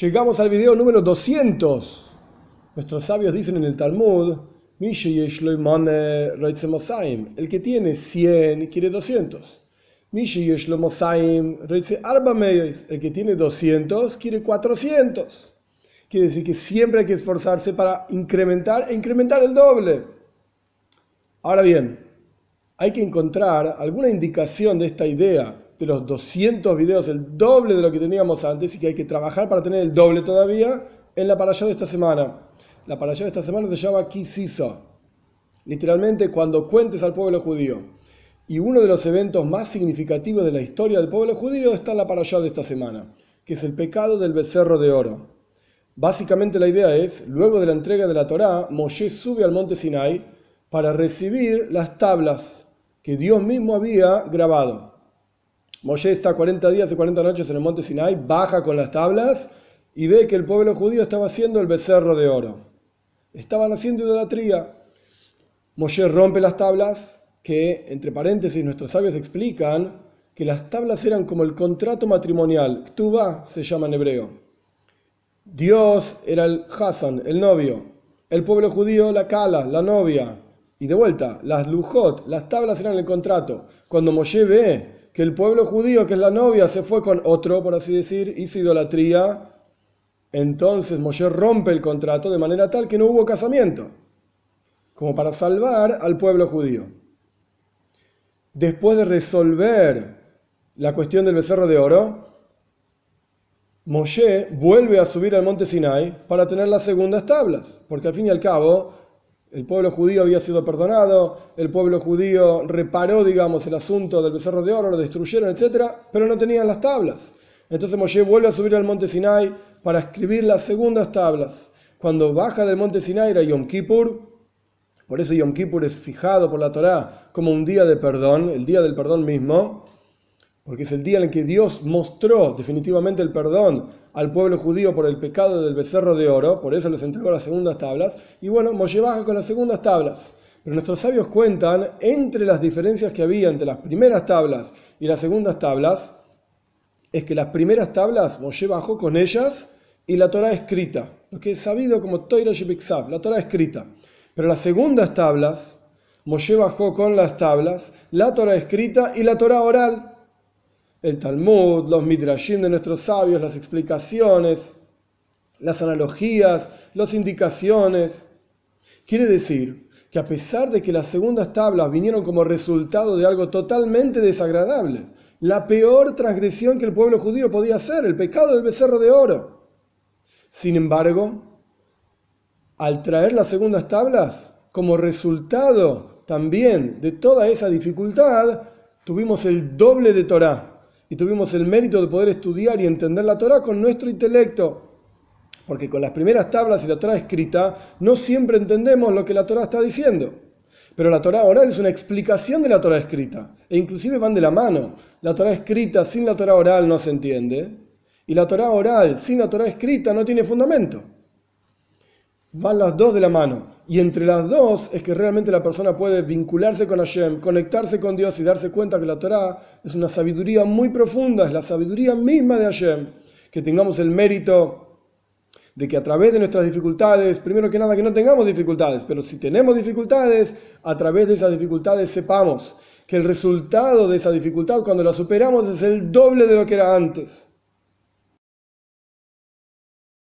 Llegamos al video número 200. Nuestros sabios dicen en el Talmud, el que tiene 100 quiere 200. El que tiene 200 quiere 400. Quiere decir que siempre hay que esforzarse para incrementar e incrementar el doble. Ahora bien, hay que encontrar alguna indicación de esta idea los 200 videos, el doble de lo que teníamos antes y que hay que trabajar para tener el doble todavía en la parashá de esta semana. La parashá de esta semana se llama Kisiso, literalmente cuando cuentes al pueblo judío. Y uno de los eventos más significativos de la historia del pueblo judío está en la parashá de esta semana, que es el pecado del becerro de oro. Básicamente la idea es, luego de la entrega de la Torá, Moshe sube al monte Sinai para recibir las tablas que Dios mismo había grabado. Moshe está 40 días y 40 noches en el monte Sinai, baja con las tablas y ve que el pueblo judío estaba haciendo el becerro de oro. Estaban haciendo idolatría. Moshe rompe las tablas, que entre paréntesis nuestros sabios explican que las tablas eran como el contrato matrimonial. Ktuba se llama en hebreo. Dios era el Hassan, el novio. El pueblo judío la Kala, la novia. Y de vuelta, las Lujot, las tablas eran el contrato. Cuando Moshe ve que el pueblo judío, que es la novia, se fue con otro, por así decir, hizo idolatría, entonces Moshe rompe el contrato de manera tal que no hubo casamiento, como para salvar al pueblo judío. Después de resolver la cuestión del becerro de oro, Moshe vuelve a subir al monte Sinai para tener las segundas tablas, porque al fin y al cabo el pueblo judío había sido perdonado, el pueblo judío reparó, digamos, el asunto del becerro de oro, lo destruyeron, etc., pero no tenían las tablas. Entonces Moshe vuelve a subir al monte Sinai para escribir las segundas tablas. Cuando baja del monte Sinai era Yom Kippur, por eso Yom Kippur es fijado por la Torá como un día de perdón, el día del perdón mismo, porque es el día en el que Dios mostró definitivamente el perdón al pueblo judío por el pecado del becerro de oro, por eso les entregó las segundas tablas, y bueno, Moshe baja con las segundas tablas. Pero nuestros sabios cuentan, entre las diferencias que había entre las primeras tablas y las segundas tablas, es que las primeras tablas Moshe bajó con ellas y la Torah escrita, lo que es sabido como Toira Shebiksav, la Torah escrita. Pero las segundas tablas, Moshe bajó con las tablas, la Torah escrita y la Torah oral, el Talmud, los midrashim de nuestros sabios, las explicaciones, las analogías, las indicaciones. Quiere decir que a pesar de que las segundas tablas vinieron como resultado de algo totalmente desagradable, la peor transgresión que el pueblo judío podía hacer, el pecado del becerro de oro. Sin embargo, al traer las segundas tablas, como resultado también de toda esa dificultad, tuvimos el doble de Torah y tuvimos el mérito de poder estudiar y entender la Torah con nuestro intelecto. Porque con las primeras tablas y la Torah escrita no siempre entendemos lo que la Torah está diciendo. Pero la Torah oral es una explicación de la Torah escrita. E inclusive van de la mano. La Torah escrita sin la Torah oral no se entiende. Y la Torah oral sin la Torah escrita no tiene fundamento. Van las dos de la mano. Y entre las dos es que realmente la persona puede vincularse con Hashem, conectarse con Dios y darse cuenta que la Torah es una sabiduría muy profunda, es la sabiduría misma de Hashem. Que tengamos el mérito de que a través de nuestras dificultades, primero que nada que no tengamos dificultades, pero si tenemos dificultades, a través de esas dificultades sepamos que el resultado de esa dificultad cuando la superamos es el doble de lo que era antes.